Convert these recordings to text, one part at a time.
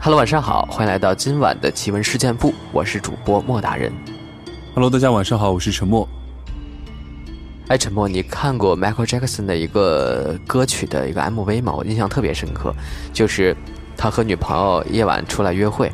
Hello，晚上好，欢迎来到今晚的奇闻事件部，我是主播莫大人。Hello，大家晚上好，我是陈默。哎，陈默，你看过 Michael Jackson 的一个歌曲的一个 MV 吗？我印象特别深刻，就是他和女朋友夜晚出来约会，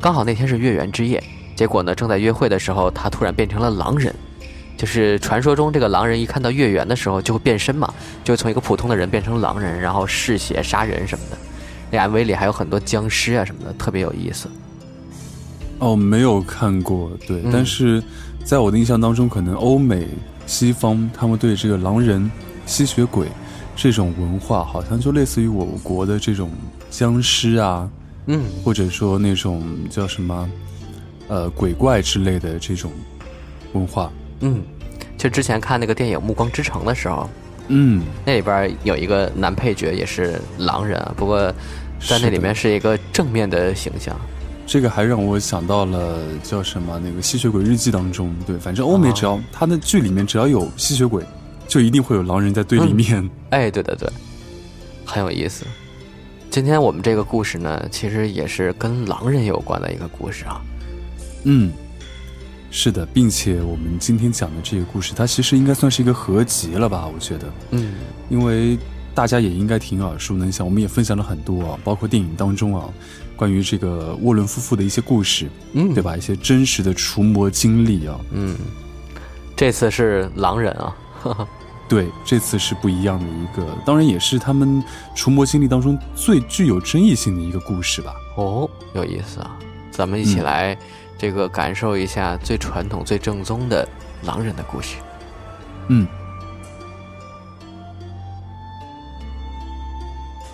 刚好那天是月圆之夜，结果呢，正在约会的时候，他突然变成了狼人。就是传说中这个狼人一看到月圆的时候就会变身嘛，就会从一个普通的人变成狼人，然后嗜血杀人什么的。那 MV 里还有很多僵尸啊什么的，特别有意思。哦，没有看过，对，嗯但是在我的印象当中，可能欧美、西方他们对这个狼人、吸血鬼这种文化，好像就类似于我国的这种僵尸啊，嗯，或者说那种叫什么，呃，鬼怪之类的这种文化。嗯，就之前看那个电影《暮光之城》的时候，嗯，那里边有一个男配角也是狼人啊，不过在那里面是一个正面的形象。这个还让我想到了叫什么那个《吸血鬼日记》当中，对，反正欧美只要、他的剧里面只要有吸血鬼，就一定会有狼人在对立面。哎，对对对，很有意思。今天我们这个故事呢，其实也是跟狼人有关的一个故事啊。嗯，是的，并且我们今天讲的这个故事，它其实应该算是一个合集了吧？我觉得，嗯因为大家也应该挺耳熟能详，我们也分享了很多啊，包括电影当中啊，关于这个沃伦夫妇的一些故事，嗯，对吧？一些真实的除魔经历啊。嗯，这次是狼人啊。呵 呵对，这次是不一样的一个，当然也是他们除魔经历当中最具有争议性的一个故事吧。哦，有意思啊！咱们一起嗯来这个感受一下最传统、最正宗的狼人的故事。嗯，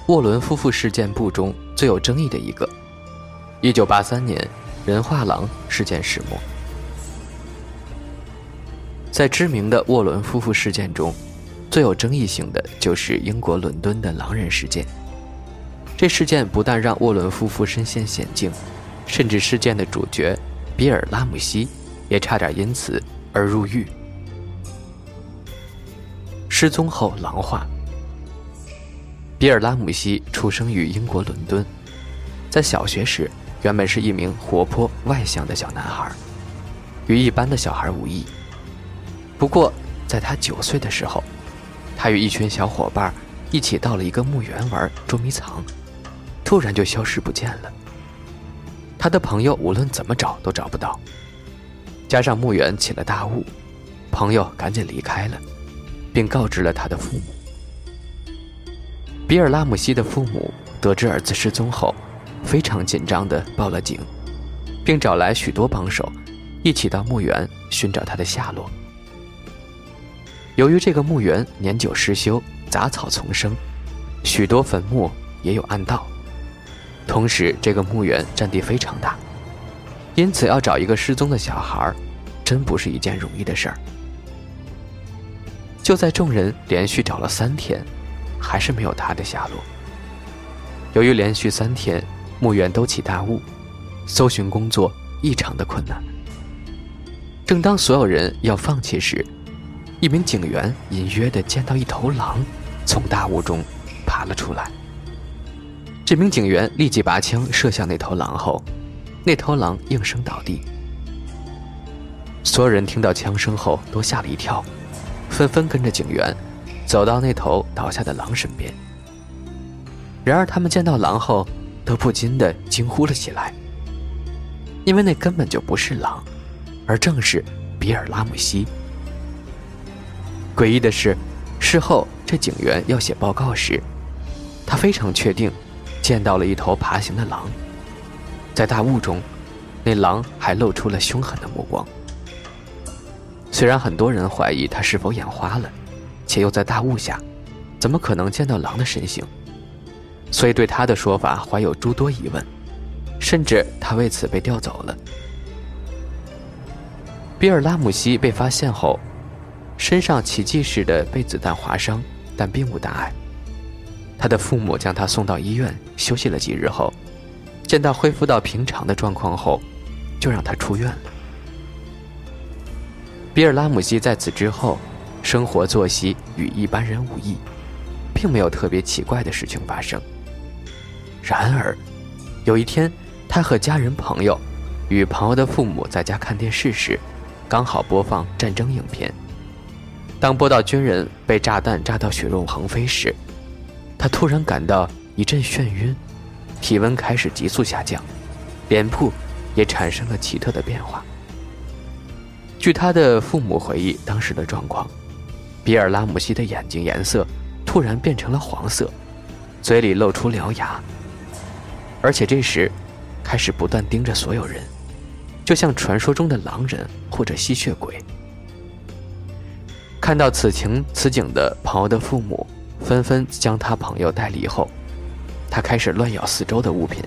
沃伦夫妇事件簿中最有争议的一个，一九八三年人画廊事件始末。在知名的沃伦夫妇事件中，最有争议性的就是英国伦敦的狼人事件。这事件不但让沃伦夫妇身陷险境，甚至事件的主角比尔·拉姆西也差点因此而入狱。失踪后狼化。比尔·拉姆西出生于英国伦敦，在小学时原本是一名活泼外向的小男孩，与一般的小孩无异。不过，在他九岁的时候，他与一群小伙伴一起到了一个墓园玩捉迷藏，突然就消失不见了。他的朋友无论怎么找都找不到，加上墓园起了大雾，朋友赶紧离开了，并告知了他的父母。比尔·拉姆西的父母得知儿子失踪后，非常紧张地报了警，并找来许多帮手，一起到墓园寻找他的下落。由于这个墓园年久失修，杂草丛生，许多坟墓也有暗道，同时这个墓园占地非常大，因此要找一个失踪的小孩，真不是一件容易的事儿。就在众人连续找了三天，还是没有他的下落。由于连续三天墓园都起大雾，搜寻工作异常的困难。正当所有人要放弃时，一名警员隐约地见到一头狼从大雾中爬了出来。这名警员立即拔枪射向那头狼后，那头狼应声倒地。所有人听到枪声后都吓了一跳，纷纷跟着警员走到那头倒下的狼身边。然而，他们见到狼后，都不禁地惊呼了起来，因为那根本就不是狼，而正是比尔·拉姆西。诡异的是，事后这警员要写报告时，他非常确定见到了一头爬行的狼，在大雾中，那狼还露出了凶狠的目光。虽然很多人怀疑他是否眼花了，且又在大雾下，怎么可能见到狼的身形？所以对他的说法怀有诸多疑问，甚至他为此被调走了。比尔·拉姆西被发现后，身上奇迹似的被子弹划伤，但并无大碍。他的父母将他送到医院休息了几日后，见到恢复到平常的状况后，就让他出院了。比尔·拉姆西在此之后，生活作息与一般人无异，并没有特别奇怪的事情发生。然而，有一天，他和家人朋友与朋友的父母在家看电视时，刚好播放战争影片。当播到军人被炸弹炸到血肉横飞时，他突然感到一阵眩晕，体温开始急速下降，脸部也产生了奇特的变化。据他的父母回忆当时的状况，比尔拉姆西的眼睛颜色突然变成了黄色，嘴里露出獠牙。而且这时，开始不断盯着所有人，就像传说中的狼人或者吸血鬼。看到此情此景的朋友的父母纷纷将他朋友带离后，他开始乱咬四周的物品。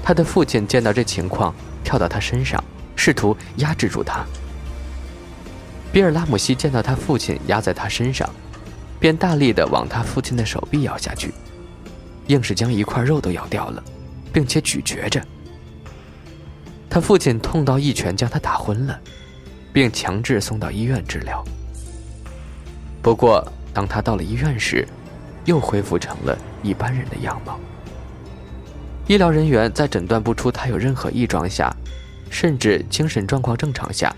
他的父亲见到这情况，跳到他身上，试图压制住他。比尔拉姆西见到他父亲压在他身上，便大力的往他父亲的手臂咬下去。硬是将一块肉都咬掉了，并且咀嚼着。他父亲痛到一拳将他打昏了，并强制送到医院治疗。不过，当他到了医院时，又恢复成了一般人的样貌。医疗人员在诊断不出他有任何异状下，甚至精神状况正常下，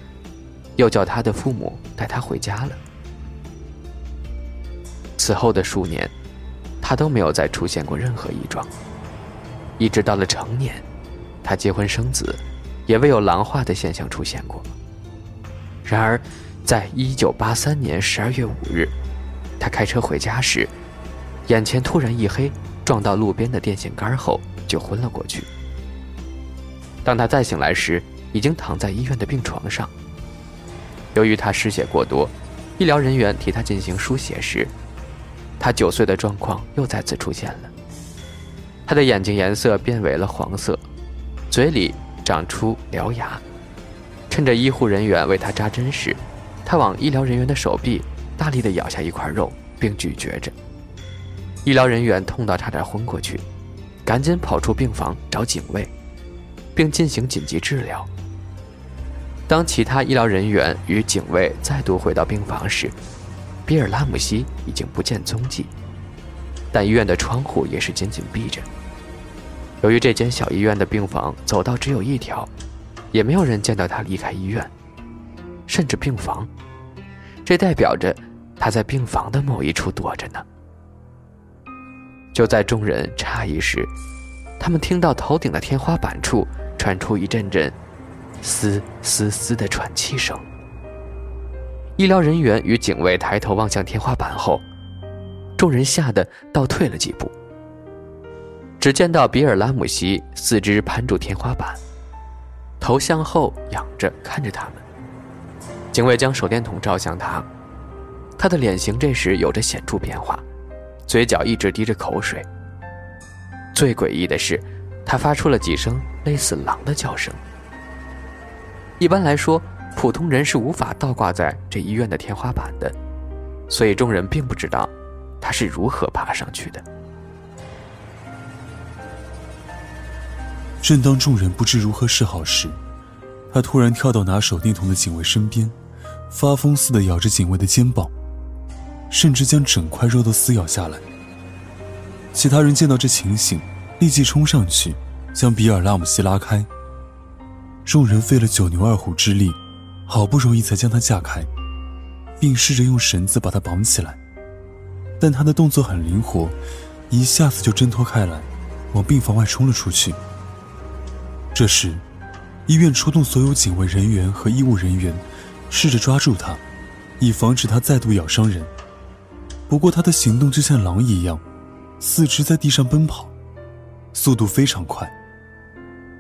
又叫他的父母带他回家了。此后的数年。他都没有再出现过任何异状，一直到了成年，他结婚生子，也未有狼化的现象出现过。然而，在一九八三年十二月五日，他开车回家时，眼前突然一黑，撞到路边的电线杆后就昏了过去。当他再醒来时，已经躺在医院的病床上。由于他失血过多，医疗人员替他进行输血时。他九岁的状况又再次出现了，他的眼睛颜色变为了黄色，嘴里长出獠牙。趁着医护人员为他扎针时，他往医疗人员的手臂大力地咬下一块肉，并咀嚼着。医疗人员痛到差点昏过去，赶紧跑出病房找警卫，并进行紧急治疗。当其他医疗人员与警卫再度回到病房时，比尔拉姆西已经不见踪迹，但医院的窗户也是紧紧闭着。由于这间小医院的病房走道只有一条，也没有人见到他离开医院，甚至病房，这代表着他在病房的某一处躲着呢。就在众人诧异时，他们听到头顶的天花板处传出一阵阵“嘶嘶嘶”的喘气声。医疗人员与警卫抬头望向天花板后，众人吓得倒退了几步。只见到比尔拉姆西四肢攀住天花板，头向后仰着看着他们。警卫将手电筒照向他，他的脸型这时有着显著变化，嘴角一直滴着口水。最诡异的是，他发出了几声类似狼的叫声。一般来说。普通人是无法倒挂在这医院的天花板的，所以众人并不知道他是如何爬上去的。正当众人不知如何是好时，他突然跳到拿手电筒的警卫身边，发疯似的咬着警卫的肩膀，甚至将整块肉都撕咬下来。其他人见到这情形，立即冲上去将比尔拉姆西拉开。众人费了九牛二虎之力。好不容易才将他架开，并试着用绳子把他绑起来，但他的动作很灵活，一下子就挣脱开来，往病房外冲了出去。这时，医院出动所有警卫人员和医务人员，试着抓住他，以防止他再度咬伤人。不过他的行动就像狼一样，四肢在地上奔跑，速度非常快。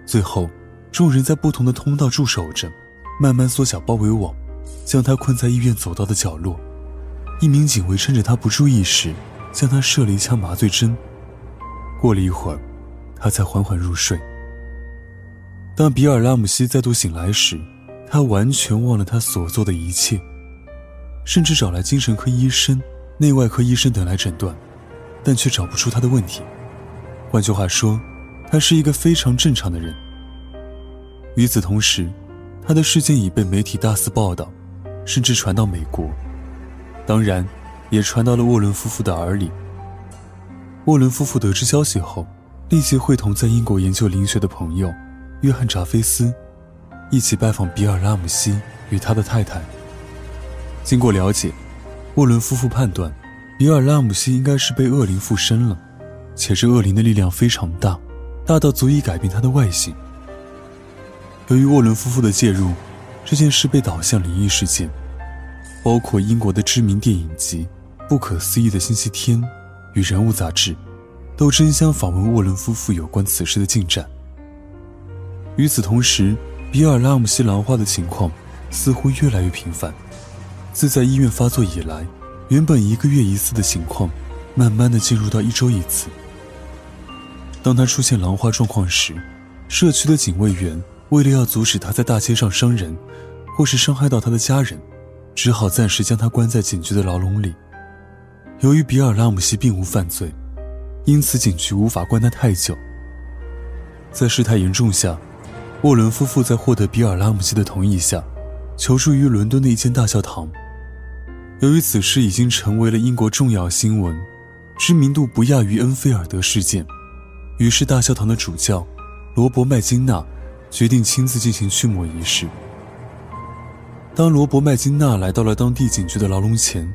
最后，众人在不同的通道驻守着。慢慢缩小包围网，将他困在医院走道的角落。一名警卫趁着他不注意时，向他射了一枪麻醉针。过了一会儿，他才缓缓入睡。当比尔拉姆西再度醒来时，他完全忘了他所做的一切，甚至找来精神科医生、内外科医生等来诊断，但却找不出他的问题。换句话说，他是一个非常正常的人。与此同时，他的事件已被媒体大肆报道，甚至传到美国，当然，也传到了沃伦夫妇的耳里。沃伦夫妇得知消息后，立即会同在英国研究灵学的朋友约翰·扎菲斯一起拜访比尔·拉姆西与他的太太。经过了解，沃伦夫妇判断，比尔·拉姆西应该是被恶灵附身了，且这恶灵的力量非常大，大到足以改变他的外形。由于沃伦夫妇的介入，这件事被导向灵异事件，包括英国的知名电影集《不可思议的星期天》与《人物》杂志。都争相访问沃伦夫妇有关此事的进展。与此同时，比尔·拉姆西狼化的情况似乎越来越频繁。自在医院发作以来，原本一个月一次的情况，慢慢的进入到一周一次。当他出现狼化状况时，社区的警卫员为了要阻止他在大街上伤人，或是伤害到他的家人，只好暂时将他关在警局的牢笼里。由于比尔·拉姆西并无犯罪。因此，警局无法关他太久。在事态严重下，沃伦夫妇在获得比尔·拉姆西的同意下，求助于伦敦的一间大教堂。由于此事已经成为了英国重要新闻，知名度不亚于恩菲尔德事件，于是大教堂的主教罗伯·麦金纳决定亲自进行驱魔仪式。当罗伯·麦金纳来到了当地警局的牢笼前，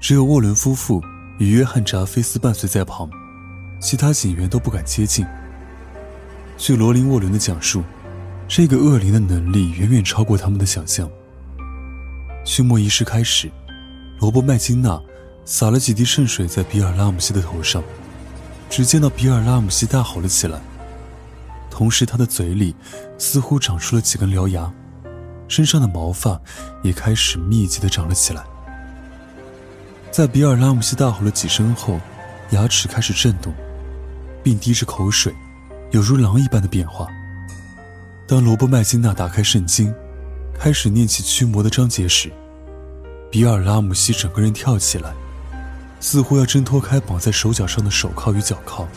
只有沃伦夫妇与约翰·扎菲斯伴随在旁。其他警员都不敢接近。据罗琳·沃伦的讲述，这个恶灵的能力远远超过他们的想象。驱魔仪式开始，罗伯·麦金纳洒了几滴圣水在比尔·拉姆西的头上，只见到比尔·拉姆西大吼了起来，同时他的嘴里似乎长出了几根獠牙，身上的毛发也开始密集的长了起来。在比尔·拉姆西大吼了几声后，牙齿开始震动。并滴着口水，有如狼一般的变化。当罗伯·麦金纳打开圣经，开始念起驱魔的章节时，比尔·拉姆西整个人跳起来，似乎要挣脱开绑在手脚上的手铐与脚铐。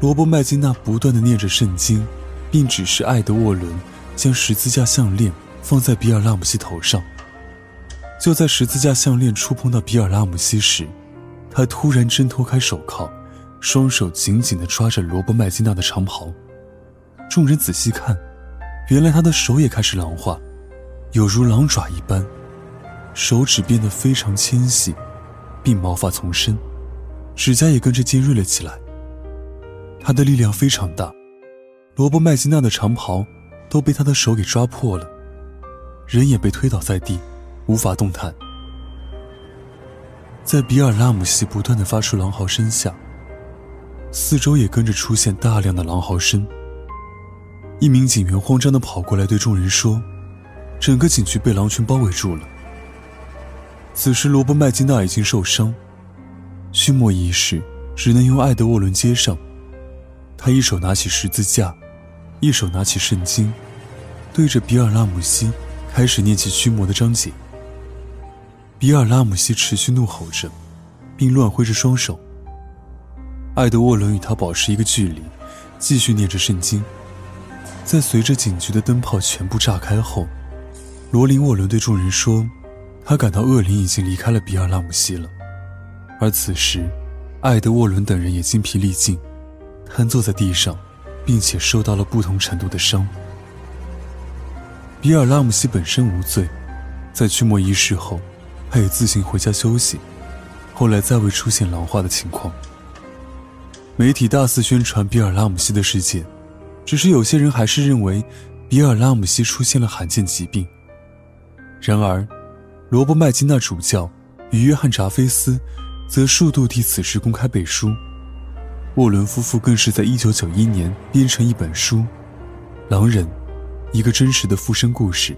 罗伯·麦金纳不断的念着圣经，并指示艾德沃伦将十字架项链放在比尔·拉姆西头上。就在十字架项链触碰到比尔·拉姆西时，他突然挣脱开手铐。双手紧紧地抓着罗伯·麦金纳的长袍，众人仔细看，原来他的手也开始狼化，有如狼爪一般，手指变得非常纤细，并毛发丛生，指甲也跟着尖锐了起来。他的力量非常大，罗伯·麦金纳的长袍都被他的手给抓破了，人也被推倒在地，无法动弹。在比尔·拉姆西不断的发出狼嚎声下。四周也跟着出现大量的狼嚎声。一名警员慌张的跑过来对众人说：“整个警局被狼群包围住了。”此时，罗伯·麦金纳已经受伤，驱魔仪式只能由艾德沃伦接上。他一手拿起十字架，一手拿起圣经，对着比尔·拉姆西开始念起驱魔的章节。比尔·拉姆西持续怒吼着，并乱挥着双手。艾德沃伦与他保持一个距离，继续念着圣经。在随着警局的灯泡全部炸开后，罗琳沃伦对众人说：“他感到恶灵已经离开了比尔拉姆西了。”而此时，艾德沃伦等人也精疲力尽，瘫坐在地上，并且受到了不同程度的伤。比尔拉姆西本身无罪，在驱魔仪式后，他也自行回家休息。后来再未出现狼化的情况。媒体大肆宣传比尔·拉姆西的事件，只是有些人还是认为比尔·拉姆西出现了罕见疾病。然而，罗伯·麦金纳主教与约翰·查菲斯则数度替此事公开背书。沃伦夫妇更是在1991年编成一本书《狼人：一个真实的附身故事》，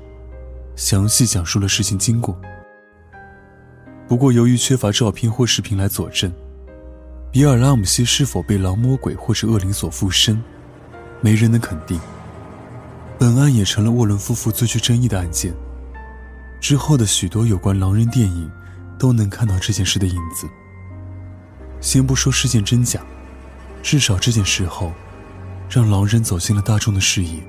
详细讲述了事情经过。不过，由于缺乏照片或视频来佐证。比尔·拉姆西是否被狼魔鬼或者恶灵所附身，没人能肯定。本案也成了沃伦夫妇最具争议的案件。之后的许多有关狼人电影，都能看到这件事的影子。先不说事件真假，至少这件事后，让狼人走进了大众的视野。